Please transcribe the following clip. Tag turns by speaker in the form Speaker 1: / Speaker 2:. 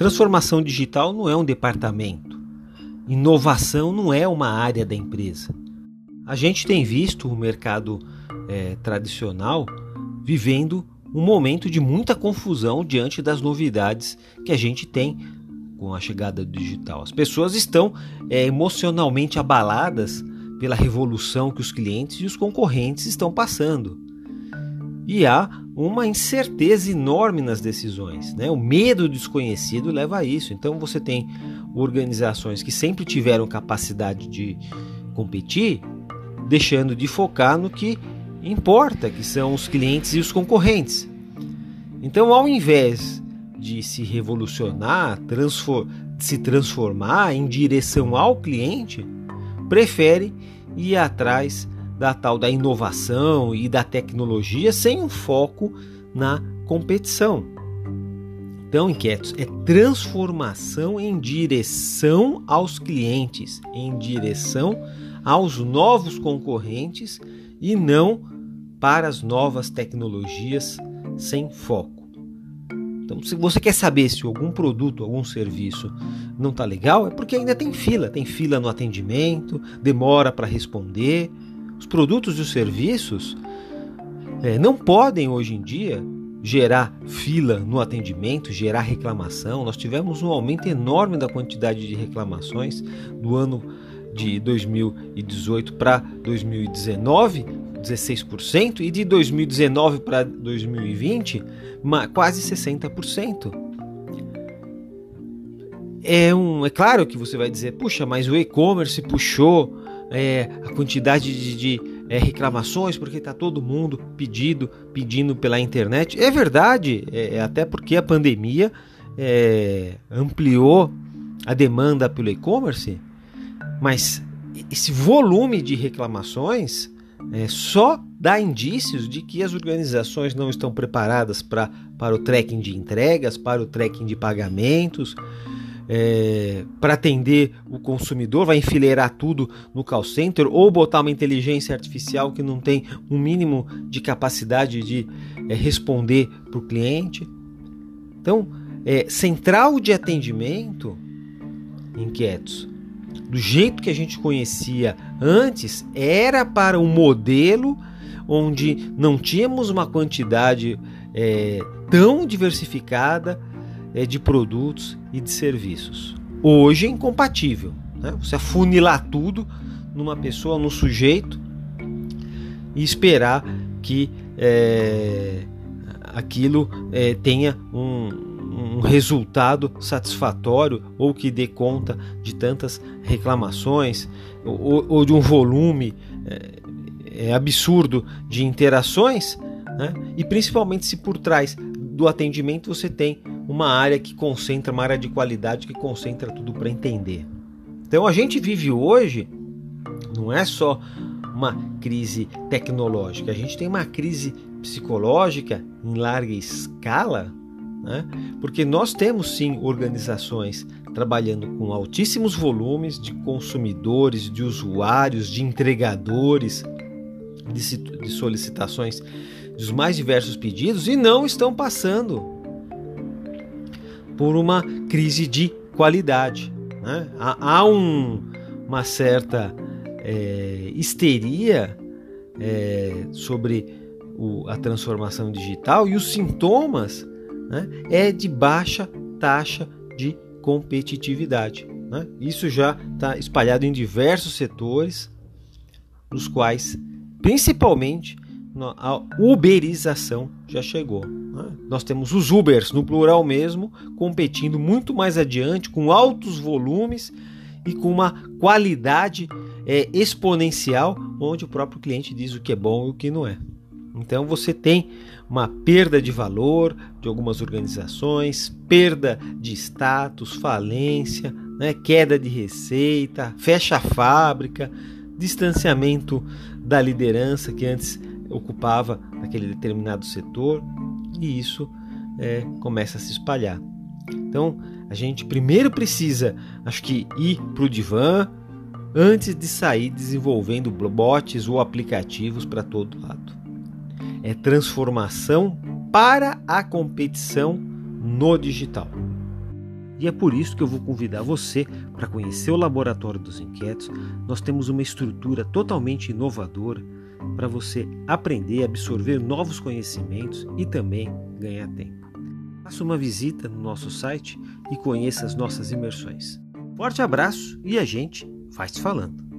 Speaker 1: Transformação digital não é um departamento. Inovação não é uma área da empresa. A gente tem visto o mercado é, tradicional vivendo um momento de muita confusão diante das novidades que a gente tem com a chegada do digital. As pessoas estão é, emocionalmente abaladas pela revolução que os clientes e os concorrentes estão passando. E há uma incerteza enorme nas decisões. Né? O medo do desconhecido leva a isso. Então você tem organizações que sempre tiveram capacidade de competir, deixando de focar no que importa, que são os clientes e os concorrentes. Então, ao invés de se revolucionar, transfor se transformar em direção ao cliente, prefere ir atrás da tal da inovação e da tecnologia sem um foco na competição. Então, inquietos, é transformação em direção aos clientes, em direção aos novos concorrentes e não para as novas tecnologias sem foco. Então, se você quer saber se algum produto, algum serviço não está legal, é porque ainda tem fila. Tem fila no atendimento, demora para responder. Os produtos e os serviços é, não podem hoje em dia gerar fila no atendimento, gerar reclamação. Nós tivemos um aumento enorme da quantidade de reclamações do ano de 2018 para 2019 16% e de 2019 para 2020 quase 60%. É, um, é claro que você vai dizer, puxa, mas o e-commerce puxou é, a quantidade de, de é, reclamações porque está todo mundo pedindo, pedindo pela internet. É verdade, é, é até porque a pandemia é, ampliou a demanda pelo e-commerce, mas esse volume de reclamações é, só dá indícios de que as organizações não estão preparadas pra, para o tracking de entregas, para o tracking de pagamentos, é, para atender o consumidor, vai enfileirar tudo no call center ou botar uma inteligência artificial que não tem um mínimo de capacidade de é, responder para o cliente. Então, é, central de atendimento, inquietos, do jeito que a gente conhecia antes, era para um modelo onde não tínhamos uma quantidade é, tão diversificada é, de produtos e de serviços. Hoje é incompatível. Né? Você afunilar tudo numa pessoa, num sujeito e esperar que é, aquilo é, tenha um, um resultado satisfatório ou que dê conta de tantas reclamações ou, ou de um volume é, é absurdo de interações, né? e principalmente se por trás do atendimento você tem uma área que concentra, uma área de qualidade que concentra tudo para entender. Então a gente vive hoje, não é só uma crise tecnológica, a gente tem uma crise psicológica em larga escala né? Porque nós temos sim organizações trabalhando com altíssimos volumes de consumidores, de usuários, de entregadores, de, de solicitações dos mais diversos pedidos e não estão passando por uma crise de qualidade. Né? Há, um, uma certa é, histeria é, sobre o, a transformação digital e os sintomas né, é de baixa taxa de competitividade. Né? Isso já está espalhado em diversos setores, nos quais, principalmente, a uberização já chegou. Né? Nós temos os Ubers, no plural mesmo, competindo muito mais adiante, com altos volumes e com uma qualidade é, exponencial, onde o próprio cliente diz o que é bom e o que não é. Então você tem uma perda de valor de algumas organizações, perda de status, falência, né, queda de receita, fecha a fábrica, distanciamento da liderança que antes ocupava aquele determinado setor e isso é, começa a se espalhar. Então a gente primeiro precisa, acho que ir para o divã antes de sair desenvolvendo bots ou aplicativos para todo lado é transformação para a competição no digital. E é por isso que eu vou convidar você para conhecer o Laboratório dos Inquietos. Nós temos uma estrutura totalmente inovadora para você aprender, absorver novos conhecimentos e também ganhar tempo. Faça uma visita no nosso site e conheça as nossas imersões. Forte abraço e a gente vai se falando.